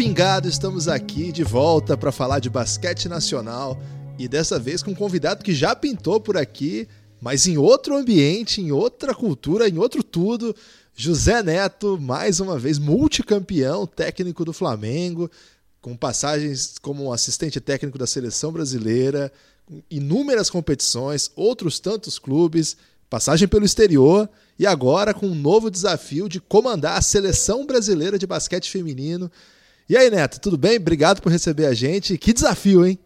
Pingado. Estamos aqui de volta para falar de basquete nacional e dessa vez com um convidado que já pintou por aqui, mas em outro ambiente, em outra cultura, em outro tudo. José Neto, mais uma vez multicampeão, técnico do Flamengo, com passagens como assistente técnico da seleção brasileira, inúmeras competições, outros tantos clubes, passagem pelo exterior e agora com um novo desafio de comandar a seleção brasileira de basquete feminino. E aí, Neto, tudo bem? Obrigado por receber a gente. Que desafio, hein?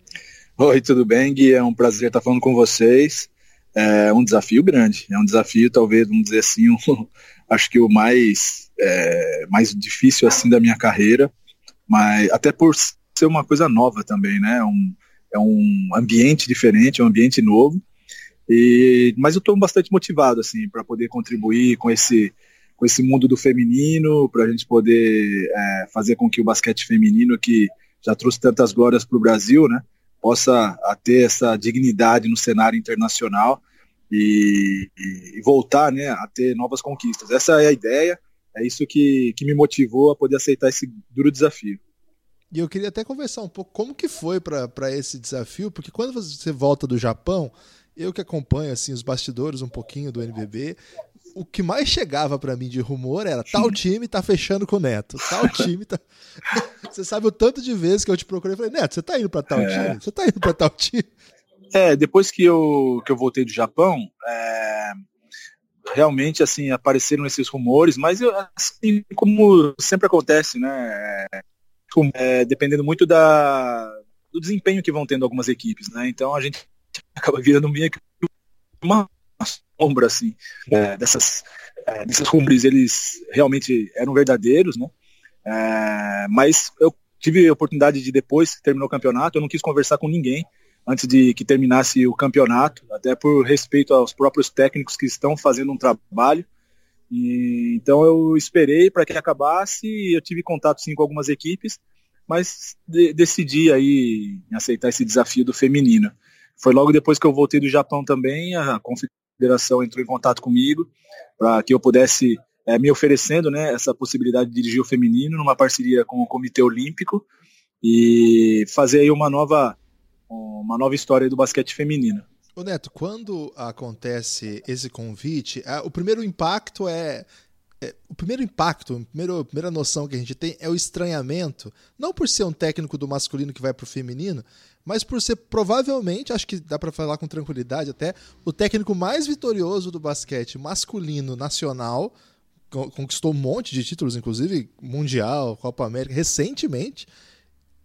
Oi, tudo bem, Gui? É um prazer estar falando com vocês. É um desafio grande, é um desafio, talvez, vamos dizer assim, um, acho que o mais, é, mais difícil assim da minha carreira, mas até por ser uma coisa nova também, né? Um, é um ambiente diferente, é um ambiente novo. E, mas eu estou bastante motivado assim para poder contribuir com esse com esse mundo do feminino, para a gente poder é, fazer com que o basquete feminino que já trouxe tantas glórias para o Brasil, né, possa ter essa dignidade no cenário internacional e, e, voltar né, a ter novas conquistas. Essa é a ideia, é isso que, que me motivou a poder aceitar esse duro desafio. E eu queria até conversar um pouco como que foi para esse desafio, porque quando você volta do Japão, eu que acompanho assim os bastidores um pouquinho do NBB, o que mais chegava para mim de rumor era tal time tá fechando com o Neto, tal time tá. você sabe o tanto de vezes que eu te procurei e falei, Neto, você tá indo para tal é. time? Você tá indo para tal time? É, depois que eu, que eu voltei do Japão, é, realmente assim apareceram esses rumores, mas eu, assim como sempre acontece, né? É, dependendo muito da, do desempenho que vão tendo algumas equipes, né? Então a gente acaba virando meio que uma sombra assim é, dessas é, desses eles realmente eram verdadeiros né? É, mas eu tive a oportunidade de depois que terminou o campeonato eu não quis conversar com ninguém antes de que terminasse o campeonato até por respeito aos próprios técnicos que estão fazendo um trabalho. E, então eu esperei para que acabasse eu tive contato sim com algumas equipes mas de, decidi aí aceitar esse desafio do feminino. Foi logo depois que eu voltei do Japão também, a confederação entrou em contato comigo para que eu pudesse é, me oferecendo né, essa possibilidade de dirigir o feminino numa parceria com o Comitê Olímpico e fazer aí uma nova, uma nova história do basquete feminino. Ô Neto, quando acontece esse convite, o primeiro impacto é é, o primeiro impacto, a primeira, a primeira noção que a gente tem é o estranhamento, não por ser um técnico do masculino que vai para o feminino, mas por ser provavelmente, acho que dá para falar com tranquilidade até, o técnico mais vitorioso do basquete masculino nacional, conquistou um monte de títulos, inclusive Mundial, Copa América, recentemente.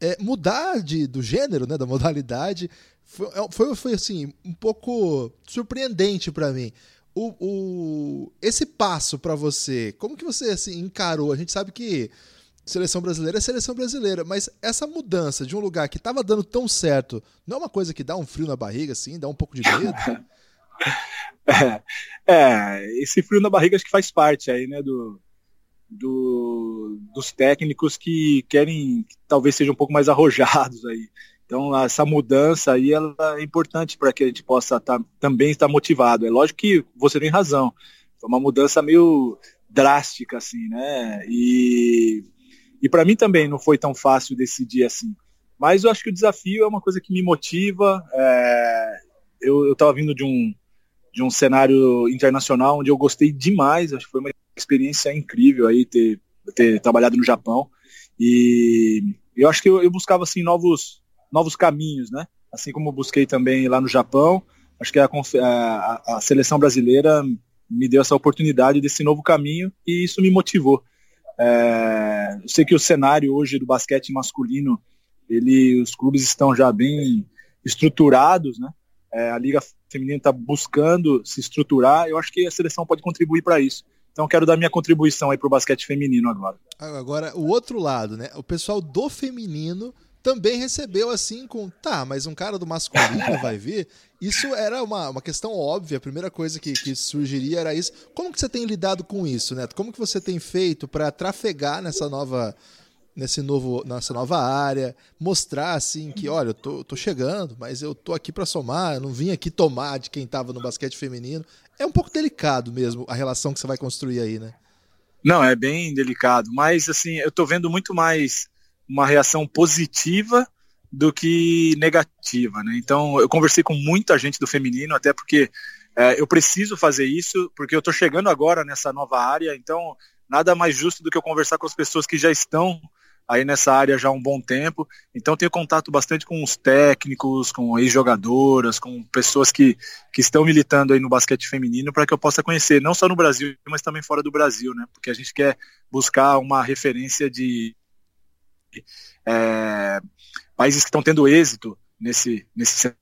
É, mudar de, do gênero, né, da modalidade, foi, é, foi, foi assim, um pouco surpreendente para mim o, o, esse passo para você, como que você assim, encarou? A gente sabe que seleção brasileira é seleção brasileira, mas essa mudança de um lugar que estava dando tão certo, não é uma coisa que dá um frio na barriga, assim, dá um pouco de medo? é, é, esse frio na barriga acho que faz parte aí, né, do, do, dos técnicos que querem, que talvez sejam um pouco mais arrojados aí. Então, essa mudança aí ela é importante para que a gente possa tá, também estar motivado. É lógico que você tem razão. Foi uma mudança meio drástica, assim, né? E, e para mim também não foi tão fácil decidir assim. Mas eu acho que o desafio é uma coisa que me motiva. É, eu estava vindo de um, de um cenário internacional onde eu gostei demais. Acho que foi uma experiência incrível aí ter, ter trabalhado no Japão. E eu acho que eu, eu buscava assim novos novos caminhos, né? Assim como busquei também lá no Japão, acho que a, a, a seleção brasileira me deu essa oportunidade desse novo caminho e isso me motivou. É, eu sei que o cenário hoje do basquete masculino, ele, os clubes estão já bem estruturados, né? É, a liga feminina está buscando se estruturar. Eu acho que a seleção pode contribuir para isso. Então quero dar minha contribuição aí para o basquete feminino agora. Agora o outro lado, né? O pessoal do feminino também recebeu assim com, tá, mas um cara do masculino vai vir? Isso era uma, uma questão óbvia, a primeira coisa que, que surgiria era isso. Como que você tem lidado com isso, Neto? Como que você tem feito para trafegar nessa nova nesse novo, nessa nova área, mostrar assim que, olha, eu tô, tô chegando, mas eu tô aqui para somar, eu não vim aqui tomar de quem estava no basquete feminino. É um pouco delicado mesmo a relação que você vai construir aí, né? Não, é bem delicado, mas assim, eu estou vendo muito mais uma reação positiva do que negativa, né? Então, eu conversei com muita gente do feminino, até porque é, eu preciso fazer isso, porque eu estou chegando agora nessa nova área, então nada mais justo do que eu conversar com as pessoas que já estão aí nessa área já há um bom tempo. Então tenho contato bastante com os técnicos, com ex-jogadoras, com pessoas que, que estão militando aí no basquete feminino para que eu possa conhecer, não só no Brasil, mas também fora do Brasil, né? Porque a gente quer buscar uma referência de é, países que estão tendo êxito nesse, nesse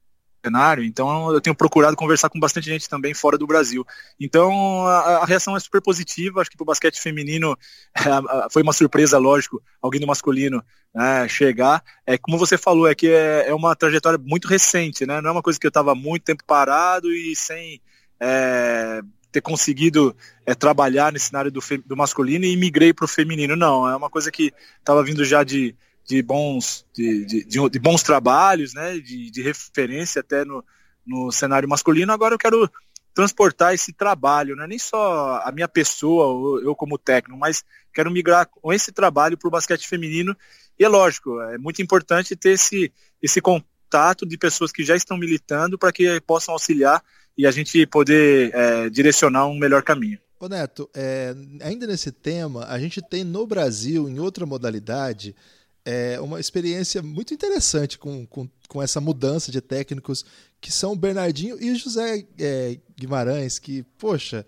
cenário, então eu tenho procurado conversar com bastante gente também fora do Brasil. Então a, a reação é super positiva, acho que para o basquete feminino é, foi uma surpresa, lógico, alguém do masculino né, chegar. É como você falou, é que é, é, uma trajetória muito recente, né? Não é uma coisa que eu estava muito tempo parado e sem é, ter conseguido é, trabalhar nesse cenário do, do masculino e migrei para o feminino. Não, é uma coisa que estava vindo já de de bons, de, de, de, bons trabalhos, né, de, de referência até no, no cenário masculino. Agora eu quero transportar esse trabalho, não é nem só a minha pessoa, eu como técnico, mas quero migrar com esse trabalho para o basquete feminino. E é lógico, é muito importante ter esse, esse contato de pessoas que já estão militando para que possam auxiliar e a gente poder é, direcionar um melhor caminho. Ô Neto, é, ainda nesse tema, a gente tem no Brasil, em outra modalidade, é uma experiência muito interessante com, com, com, essa mudança de técnicos que são o Bernardinho e o José é, Guimarães, que, poxa,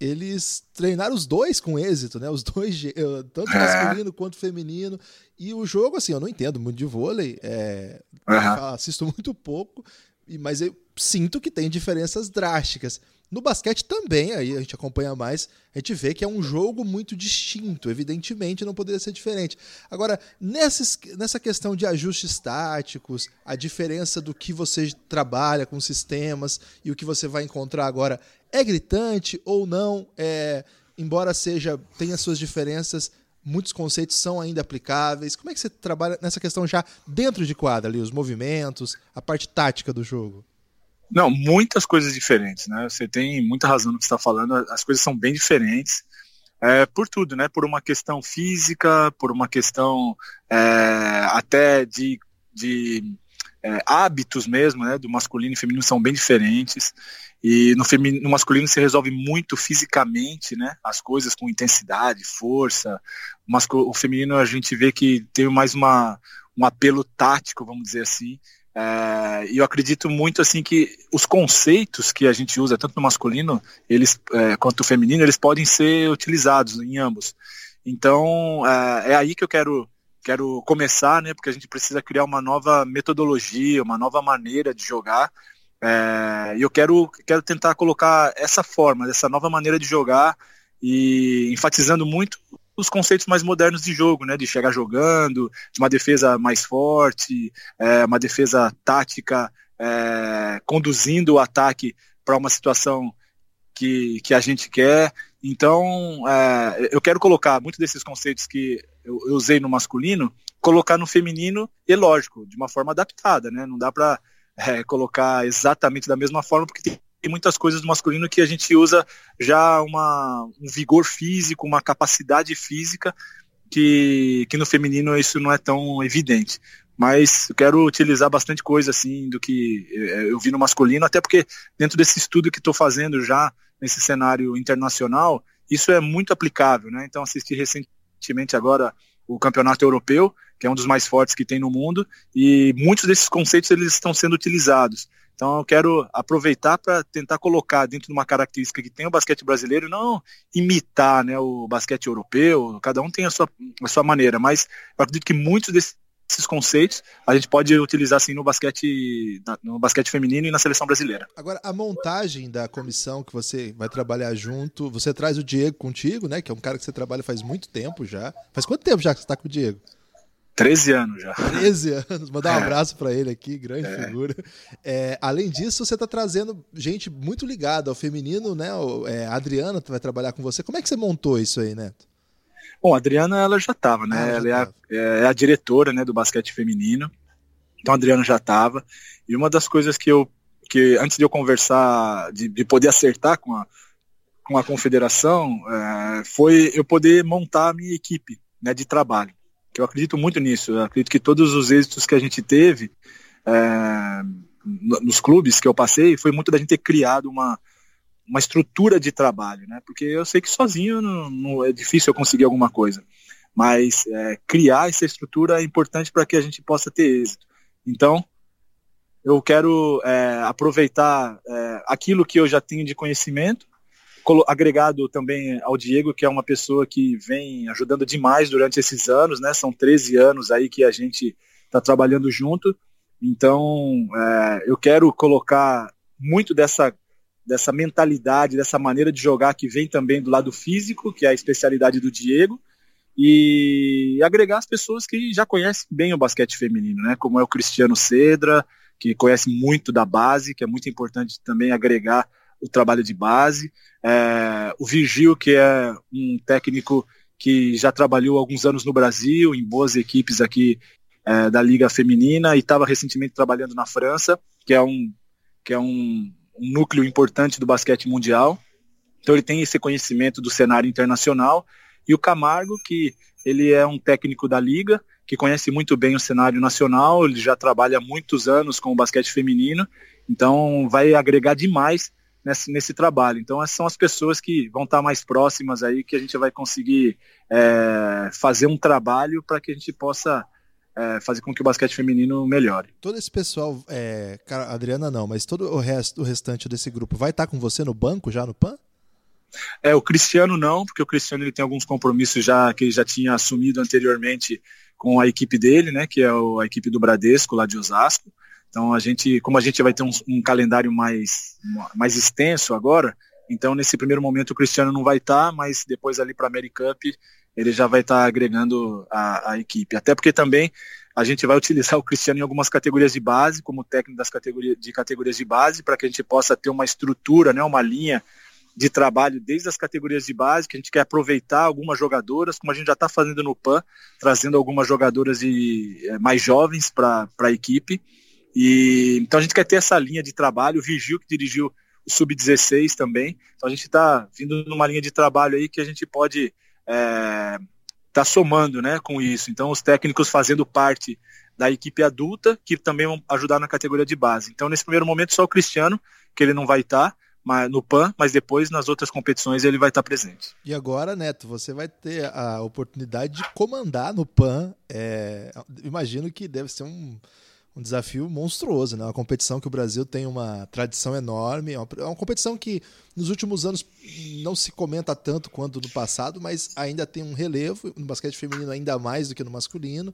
eles treinaram os dois com êxito, né? Os dois, tanto é. masculino quanto feminino. E o jogo, assim, eu não entendo muito de vôlei, é, uhum. assisto muito pouco, mas eu sinto que tem diferenças drásticas. No basquete também, aí a gente acompanha mais, a gente vê que é um jogo muito distinto, evidentemente não poderia ser diferente. Agora, nessas, nessa questão de ajustes táticos, a diferença do que você trabalha com sistemas e o que você vai encontrar agora é gritante ou não? É, embora seja tenha suas diferenças, muitos conceitos são ainda aplicáveis. Como é que você trabalha nessa questão já dentro de quadra ali, os movimentos, a parte tática do jogo? Não, muitas coisas diferentes, né? Você tem muita razão no que está falando. As coisas são bem diferentes. É, por tudo, né? Por uma questão física, por uma questão é, até de, de é, hábitos mesmo, né? Do masculino e feminino são bem diferentes. E no, feminino, no masculino se resolve muito fisicamente, né? As coisas com intensidade, força. O, o feminino a gente vê que tem mais uma, um apelo tático, vamos dizer assim. É, e eu acredito muito assim que os conceitos que a gente usa tanto no masculino eles é, quanto no feminino eles podem ser utilizados em ambos então é, é, aí que eu quero quero começar né porque a gente precisa criar uma nova metodologia uma nova maneira de jogar é, e eu quero quero tentar colocar essa forma essa nova maneira de jogar e enfatizando muito os conceitos mais modernos de jogo, né? De chegar jogando, de uma defesa mais forte, é, uma defesa tática é, conduzindo o ataque para uma situação que, que a gente quer. Então, é, eu quero colocar muitos desses conceitos que eu, eu, usei no masculino, colocar no feminino e, lógico, de uma forma adaptada, né? Não dá para é, colocar exatamente da mesma forma, porque tem muitas coisas do masculino que a gente usa já uma, um vigor físico, uma capacidade física, que, que no feminino isso não é tão evidente. Mas eu quero utilizar bastante coisa assim do que eh, eu vi no masculino, até porque dentro desse estudo que estou fazendo já nesse cenário internacional, isso é muito aplicável. Né? Então assisti recentemente agora o campeonato europeu, que é um dos mais fortes que tem no mundo, e muitos desses conceitos eles estão sendo utilizados. Então eu quero aproveitar para tentar colocar dentro de uma característica que tem o basquete brasileiro, não imitar né, o basquete europeu, cada um tem a sua, a sua maneira, mas eu acredito que muitos desses conceitos a gente pode utilizar assim no basquete no basquete feminino e na seleção brasileira. Agora a montagem da comissão que você vai trabalhar junto, você traz o Diego contigo, né? Que é um cara que você trabalha faz muito tempo já. Faz quanto tempo já que você está com o Diego? 13 anos já. 13 anos. Mandar um é. abraço para ele aqui, grande é. figura. É, além disso, você está trazendo gente muito ligada ao feminino, né? É, a Adriana vai trabalhar com você. Como é que você montou isso aí, Neto? Bom, a Adriana ela já estava, né? Ah, ela é a, é a, diretora né, do basquete feminino. Então a Adriana já estava. E uma das coisas que eu, que antes de eu conversar, de, de poder acertar com a, com a confederação foi eu poder montar a minha equipe né, de trabalho. Que eu acredito muito nisso. Eu acredito que todos os êxitos que a gente teve é, nos clubes que eu passei foi muito da gente ter criado uma, uma estrutura de trabalho, né? Porque eu sei que sozinho não, não é difícil eu conseguir alguma coisa, mas é, criar essa estrutura é importante para que a gente possa ter êxito. Então, eu quero é, aproveitar é, aquilo que eu já tenho de conhecimento, agregado também ao Diego, que é uma pessoa que vem ajudando demais durante esses anos, né? São 13 anos aí que a gente está trabalhando junto. Então, é, eu quero colocar muito dessa, dessa mentalidade, dessa maneira de jogar que vem também do lado físico, que é a especialidade do Diego, e agregar as pessoas que já conhecem bem o basquete feminino, né? Como é o Cristiano Cedra, que conhece muito da base, que é muito importante também agregar o trabalho de base. É, o Virgil, que é um técnico que já trabalhou alguns anos no Brasil, em boas equipes aqui é, da Liga Feminina, e estava recentemente trabalhando na França, que é um, que é um, um núcleo importante do basquete mundial. Então ele tem esse conhecimento do cenário internacional. E o Camargo, que ele é um técnico da Liga, que conhece muito bem o cenário nacional, ele já trabalha há muitos anos com o basquete feminino, então vai agregar demais nesse, nesse trabalho. Então essas são as pessoas que vão estar mais próximas aí, que a gente vai conseguir é, fazer um trabalho para que a gente possa é, fazer com que o basquete feminino melhore. Todo esse pessoal, é, cara, Adriana não, mas todo o resto, o restante desse grupo vai estar com você no banco já no PAN? É, o Cristiano não, porque o Cristiano ele tem alguns compromissos já que ele já tinha assumido anteriormente com a equipe dele, né, que é o, a equipe do Bradesco lá de Osasco. Então a gente, como a gente vai ter um, um, calendário mais mais extenso agora, então nesse primeiro momento o Cristiano não vai estar, tá, mas depois ali para a Americup ele já vai estar tá agregando a, a equipe. Até porque também a gente vai utilizar o Cristiano em algumas categorias de base, como técnico das categorias de categorias de base, para que a gente possa ter uma estrutura, né, uma linha de trabalho desde as categorias de base, que a gente quer aproveitar algumas jogadoras, como a gente já está fazendo no PAN, trazendo algumas jogadoras de, é, mais jovens para a equipe. E, então a gente quer ter essa linha de trabalho, o Vigil que dirigiu o Sub-16 também. Então a gente está vindo numa linha de trabalho aí que a gente pode é, tá somando né, com isso. Então os técnicos fazendo parte da equipe adulta, que também vão ajudar na categoria de base. Então nesse primeiro momento só o Cristiano, que ele não vai estar, tá, no PAN, mas depois nas outras competições ele vai estar presente. E agora, Neto, você vai ter a oportunidade de comandar no PAN. É, imagino que deve ser um, um desafio monstruoso, né? Uma competição que o Brasil tem uma tradição enorme, é uma, é uma competição que nos últimos anos não se comenta tanto quanto no passado, mas ainda tem um relevo, no basquete feminino ainda mais do que no masculino.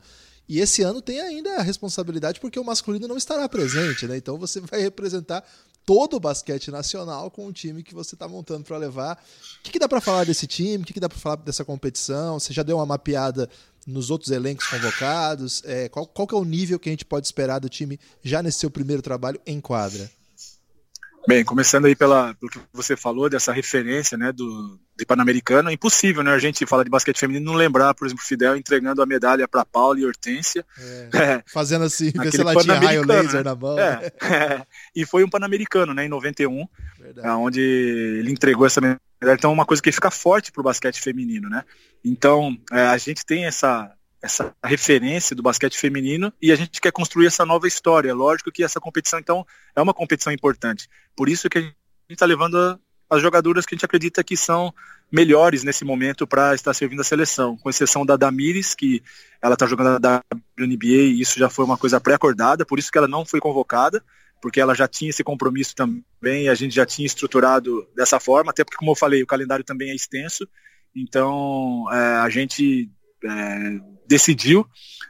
E esse ano tem ainda a responsabilidade porque o masculino não estará presente, né? Então você vai representar todo o basquete nacional com o time que você está montando para levar. O que, que dá para falar desse time? O que, que dá para falar dessa competição? Você já deu uma mapeada nos outros elencos convocados? É, qual, qual que é o nível que a gente pode esperar do time já nesse seu primeiro trabalho em quadra? Bem, começando aí pela, pelo que você falou, dessa referência né, do, de Pan-Americano, é impossível né, a gente falar de basquete feminino não lembrar, por exemplo, Fidel entregando a medalha para Paula e Hortência. É, é, fazendo assim, ver se ela tinha raio laser né? na mão. É, é, e foi um Pan-Americano né, em 91, Verdade. onde ele entregou essa medalha. Então é uma coisa que fica forte para o basquete feminino. Né? Então é, a gente tem essa, essa referência do basquete feminino e a gente quer construir essa nova história. Lógico que essa competição, então, é uma competição importante. Por isso que a gente está levando as jogadoras que a gente acredita que são melhores nesse momento para estar servindo a seleção, com exceção da Damires, que ela está jogando da WNBA e isso já foi uma coisa pré-acordada, por isso que ela não foi convocada, porque ela já tinha esse compromisso também, a gente já tinha estruturado dessa forma, até porque, como eu falei, o calendário também é extenso, então é, a gente é, decidiu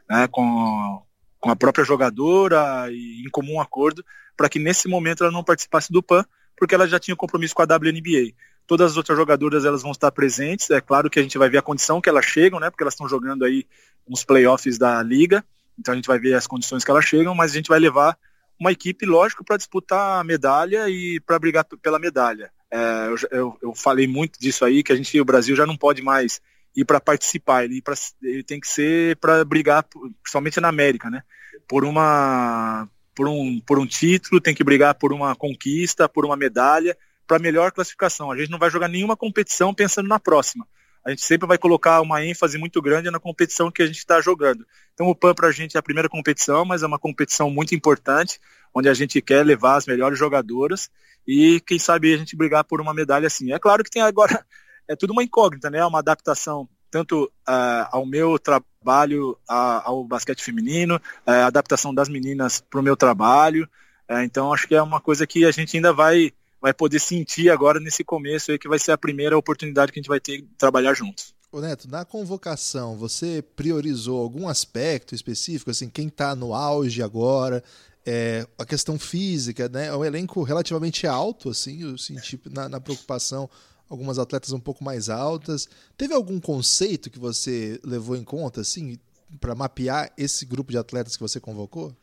né, com, com a própria jogadora e em comum acordo para que nesse momento ela não participasse do PAN, porque ela já tinha compromisso com a WNBA. Todas as outras jogadoras elas vão estar presentes. É claro que a gente vai ver a condição que elas chegam, né? Porque elas estão jogando aí uns playoffs da liga. Então a gente vai ver as condições que elas chegam, mas a gente vai levar uma equipe, lógico, para disputar a medalha e para brigar pela medalha. É, eu, eu, eu, falei muito disso aí, que a gente, o Brasil já não pode mais ir para participar, ele, pra, ele tem que ser para brigar, principalmente na América, né? Por uma por um, por um título, tem que brigar por uma conquista, por uma medalha, para melhor classificação. A gente não vai jogar nenhuma competição pensando na próxima. A gente sempre vai colocar uma ênfase muito grande na competição que a gente está jogando. Então o PAN para a gente é a primeira competição, mas é uma competição muito importante, onde a gente quer levar as melhores jogadoras e quem sabe a gente brigar por uma medalha assim. É claro que tem agora, é tudo uma incógnita, né? É uma adaptação tanto uh, ao meu trabalho uh, ao basquete feminino, uh, a adaptação das meninas para o meu trabalho. É, então acho que é uma coisa que a gente ainda vai vai poder sentir agora nesse começo aí que vai ser a primeira oportunidade que a gente vai ter de trabalhar juntos. Ô Neto, na convocação, você priorizou algum aspecto específico, assim, quem está no auge agora, é, a questão física, né? É um elenco relativamente alto, assim, eu senti na, na preocupação algumas atletas um pouco mais altas. Teve algum conceito que você levou em conta, assim, para mapear esse grupo de atletas que você convocou?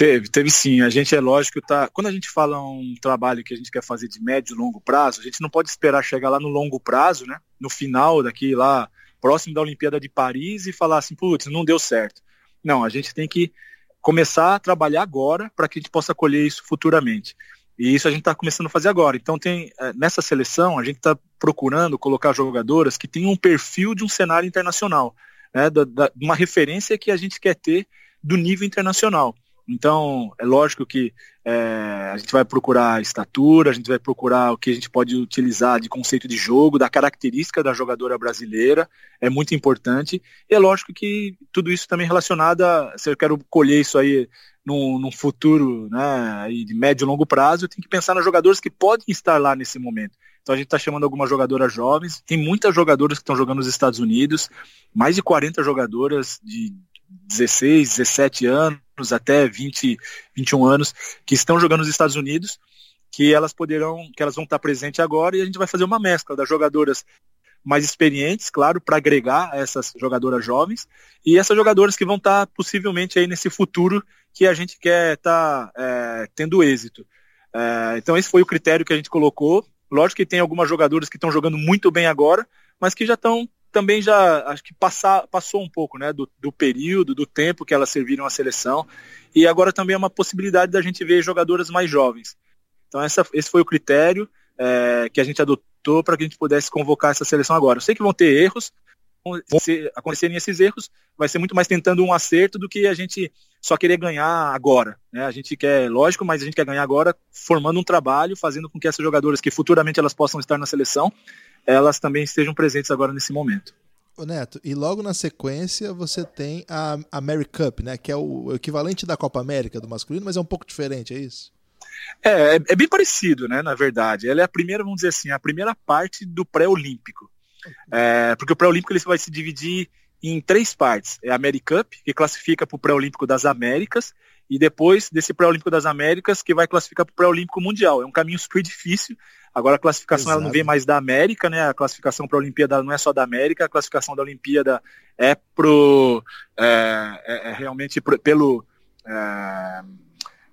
Teve, teve sim. A gente é lógico, tá. Quando a gente fala um trabalho que a gente quer fazer de médio e longo prazo, a gente não pode esperar chegar lá no longo prazo, né? No final daqui lá, próximo da Olimpíada de Paris e falar assim, putz, não deu certo. Não, a gente tem que começar a trabalhar agora para que a gente possa colher isso futuramente. E isso a gente está começando a fazer agora. Então tem eh, nessa seleção a gente está procurando colocar jogadoras que tenham um perfil de um cenário internacional, né? Da, da, uma referência que a gente quer ter do nível internacional. Então, é lógico que é, a gente vai procurar estatura, a gente vai procurar o que a gente pode utilizar de conceito de jogo, da característica da jogadora brasileira, é muito importante. E é lógico que tudo isso também relacionado a, se eu quero colher isso aí num, num futuro né, de médio e longo prazo, eu tenho que pensar nos jogadores que podem estar lá nesse momento. Então a gente está chamando algumas jogadoras jovens, tem muitas jogadoras que estão jogando nos Estados Unidos, mais de 40 jogadoras de 16, 17 anos, até 20, 21 anos, que estão jogando nos Estados Unidos, que elas poderão, que elas vão estar presentes agora e a gente vai fazer uma mescla das jogadoras mais experientes, claro, para agregar essas jogadoras jovens e essas jogadoras que vão estar possivelmente aí nesse futuro que a gente quer estar é, tendo êxito. É, então esse foi o critério que a gente colocou. Lógico que tem algumas jogadoras que estão jogando muito bem agora, mas que já estão também já acho que passar, passou um pouco né, do, do, período, do tempo que elas serviram à seleção. E agora também é uma possibilidade da gente ver jogadoras mais jovens. Então essa, esse foi o critério é, que a gente adotou para que a gente pudesse convocar essa seleção agora. Eu sei que vão ter erros, se acontecerem esses erros, vai ser muito mais tentando um acerto do que a gente só querer ganhar agora. Né? A gente quer, lógico, mas a gente quer ganhar agora formando um trabalho, fazendo com que essas jogadoras que futuramente elas possam estar na seleção, elas também estejam presentes agora nesse momento. Ô Neto, e logo na sequência você tem a, a Mary Cup, né? Que é o equivalente da Copa América do masculino, mas é um pouco diferente, é isso? É, é, é bem parecido, né? Na verdade. Ela é a primeira, vamos dizer assim, a primeira parte do pré-olímpico. É, porque o pré-olímpico ele vai se dividir em três partes. É a Mary Cup, que classifica para o pré-olímpico das Américas, e depois desse pré-olímpico das Américas, que vai classificar para o pré-olímpico mundial. É um caminho super difícil, Agora a classificação ela não vem mais da América, né? A classificação para a Olimpíada não é só da América, a classificação da Olimpíada é pro é, é, é realmente pro, pelo é,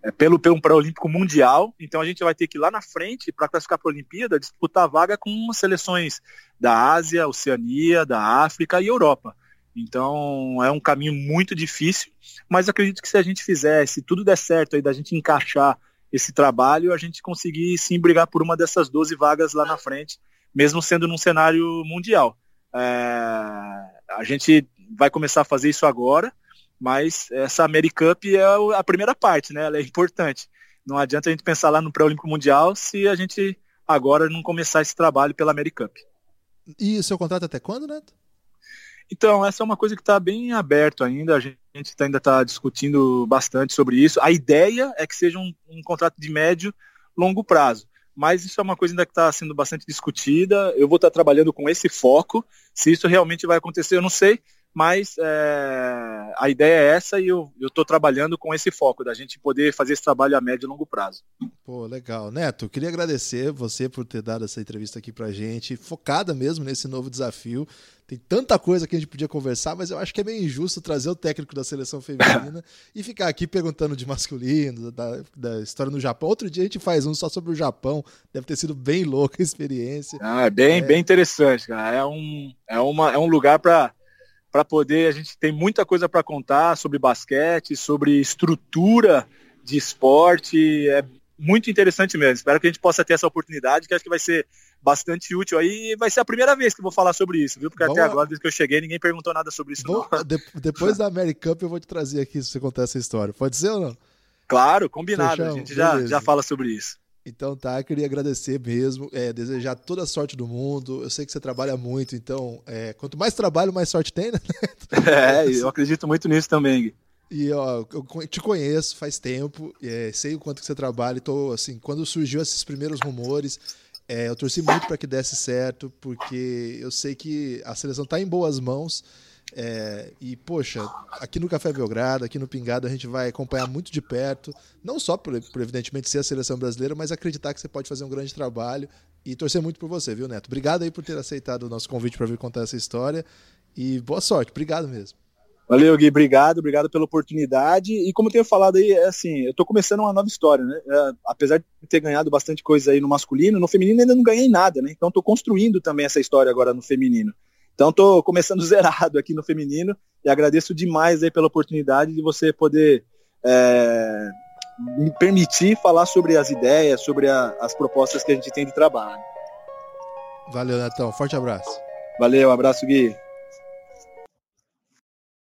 é pelo pelo pré-olímpico mundial. Então a gente vai ter que ir lá na frente para classificar para a Olimpíada disputar a vaga com seleções da Ásia, Oceania, da África e Europa. Então é um caminho muito difícil, mas acredito que se a gente fizer, se tudo der certo aí da gente encaixar esse trabalho, a gente conseguir sim brigar por uma dessas 12 vagas lá na frente, mesmo sendo num cenário mundial. É, a gente vai começar a fazer isso agora, mas essa AmeriCup é a primeira parte, né? Ela é importante. Não adianta a gente pensar lá no pré-olímpico mundial se a gente agora não começar esse trabalho pela AmeriCup. E o seu contrato até quando, Neto? Então, essa é uma coisa que está bem aberto ainda, a gente ainda está discutindo bastante sobre isso. A ideia é que seja um, um contrato de médio, longo prazo, mas isso é uma coisa ainda que está sendo bastante discutida. Eu vou estar tá trabalhando com esse foco. Se isso realmente vai acontecer, eu não sei, mas é, a ideia é essa e eu estou trabalhando com esse foco, da gente poder fazer esse trabalho a médio e longo prazo. Pô, legal. Neto, queria agradecer você por ter dado essa entrevista aqui pra gente, focada mesmo nesse novo desafio. Tem tanta coisa que a gente podia conversar, mas eu acho que é meio injusto trazer o técnico da seleção feminina e ficar aqui perguntando de masculino, da, da, história no Japão. Outro dia a gente faz um só sobre o Japão, deve ter sido bem louca a experiência. Ah, é bem, é... bem interessante, cara. É um, é uma, é um lugar para para poder. A gente tem muita coisa para contar sobre basquete, sobre estrutura de esporte. É, muito interessante mesmo. Espero que a gente possa ter essa oportunidade, que acho que vai ser bastante útil aí. Vai ser a primeira vez que eu vou falar sobre isso, viu? Porque até agora, desde que eu cheguei, ninguém perguntou nada sobre isso. De, depois da American Cup eu vou te trazer aqui se você contar essa história. Pode ser ou não? Claro, combinado. Fechão, a gente já, já fala sobre isso. Então tá, queria agradecer mesmo, é, desejar toda a sorte do mundo. Eu sei que você trabalha muito, então é, quanto mais trabalho, mais sorte tem, né? É, eu acredito muito nisso também, Gui. E ó, eu te conheço faz tempo, é, sei o quanto que você trabalha. Então, assim, quando surgiu esses primeiros rumores, é, eu torci muito para que desse certo, porque eu sei que a seleção está em boas mãos. É, e, poxa, aqui no Café Belgrado, aqui no Pingado, a gente vai acompanhar muito de perto, não só por, por, evidentemente ser a seleção brasileira, mas acreditar que você pode fazer um grande trabalho e torcer muito por você, viu, Neto? Obrigado aí por ter aceitado o nosso convite para vir contar essa história e boa sorte, obrigado mesmo. Valeu, Gui, obrigado, obrigado pela oportunidade. E como eu tenho falado aí, é assim, eu tô começando uma nova história, né? É, apesar de ter ganhado bastante coisa aí no masculino, no feminino ainda não ganhei nada, né? Então tô construindo também essa história agora no feminino. Então tô começando zerado aqui no feminino e agradeço demais aí pela oportunidade de você poder é, me permitir falar sobre as ideias, sobre a, as propostas que a gente tem de trabalho. Valeu, Netão. Forte abraço. Valeu, abraço, Gui.